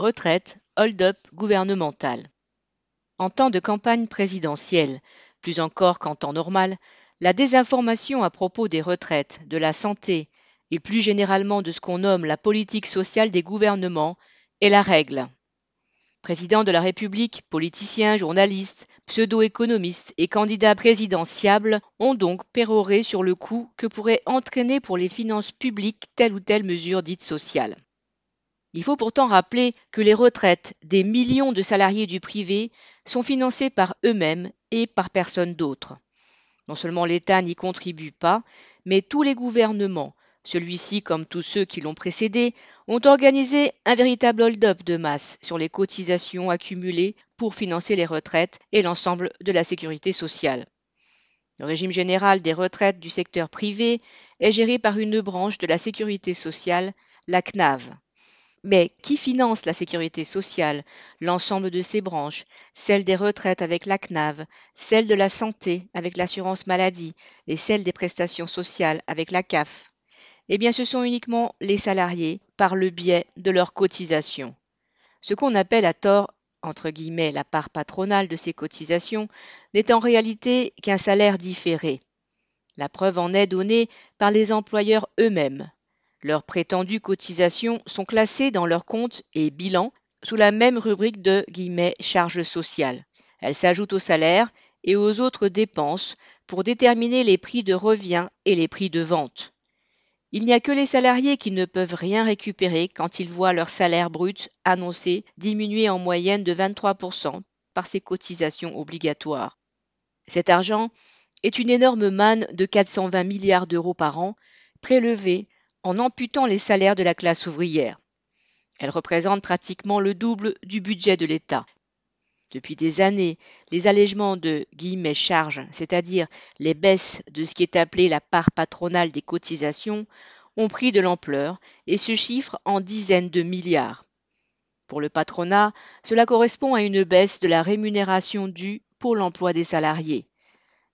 Retraite, hold-up gouvernemental. En temps de campagne présidentielle, plus encore qu'en temps normal, la désinformation à propos des retraites, de la santé et plus généralement de ce qu'on nomme la politique sociale des gouvernements est la règle. Président de la République, politiciens, journalistes, pseudo-économistes et candidats présidentiables ont donc péroré sur le coût que pourrait entraîner pour les finances publiques telle ou telle mesure dite sociale. Il faut pourtant rappeler que les retraites des millions de salariés du privé sont financées par eux-mêmes et par personne d'autre. Non seulement l'État n'y contribue pas, mais tous les gouvernements, celui-ci, comme tous ceux qui l'ont précédé, ont organisé un véritable hold-up de masse sur les cotisations accumulées pour financer les retraites et l'ensemble de la sécurité sociale. Le régime général des retraites du secteur privé est géré par une branche de la sécurité sociale, la CNAV. Mais qui finance la sécurité sociale, l'ensemble de ses branches, celle des retraites avec la CNAV, celle de la santé avec l'assurance maladie et celle des prestations sociales avec la CAF eh bien ce sont uniquement les salariés par le biais de leurs cotisations. Ce qu'on appelle à tort entre guillemets la part patronale de ces cotisations n'est en réalité qu'un salaire différé. La preuve en est donnée par les employeurs eux-mêmes. Leurs prétendues cotisations sont classées dans leurs comptes et bilans sous la même rubrique de charges sociales. Elles s'ajoutent aux salaires et aux autres dépenses pour déterminer les prix de revient et les prix de vente. Il n'y a que les salariés qui ne peuvent rien récupérer quand ils voient leur salaire brut annoncé diminuer en moyenne de 23% par ces cotisations obligatoires. Cet argent est une énorme manne de 420 milliards d'euros par an, prélevée en amputant les salaires de la classe ouvrière. Elle représente pratiquement le double du budget de l'État. Depuis des années, les allègements de guillemets charges, c'est-à-dire les baisses de ce qui est appelé la part patronale des cotisations, ont pris de l'ampleur et se chiffrent en dizaines de milliards. Pour le patronat, cela correspond à une baisse de la rémunération due pour l'emploi des salariés.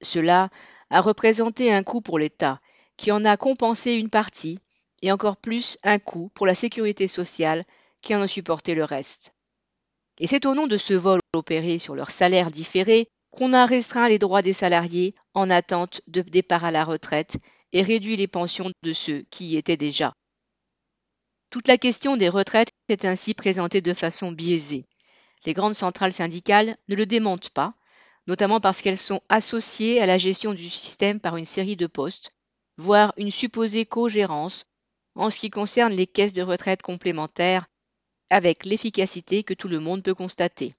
Cela a représenté un coût pour l'État, qui en a compensé une partie, et encore plus un coût pour la sécurité sociale, qui en a supporté le reste. Et c'est au nom de ce vol opéré sur leur salaire différé qu'on a restreint les droits des salariés en attente de départ à la retraite et réduit les pensions de ceux qui y étaient déjà. Toute la question des retraites est ainsi présentée de façon biaisée. Les grandes centrales syndicales ne le démentent pas, notamment parce qu'elles sont associées à la gestion du système par une série de postes, voire une supposée co-gérance en ce qui concerne les caisses de retraite complémentaires avec l'efficacité que tout le monde peut constater.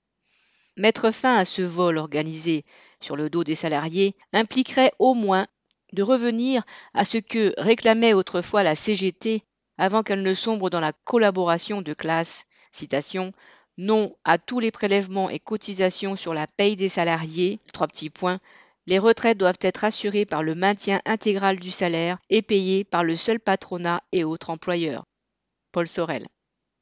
Mettre fin à ce vol organisé sur le dos des salariés impliquerait au moins de revenir à ce que réclamait autrefois la CGT avant qu'elle ne sombre dans la collaboration de classe. Citation non à tous les prélèvements et cotisations sur la paye des salariés. Trois petits points. Les retraites doivent être assurées par le maintien intégral du salaire et payées par le seul patronat et autres employeurs. Paul Sorel.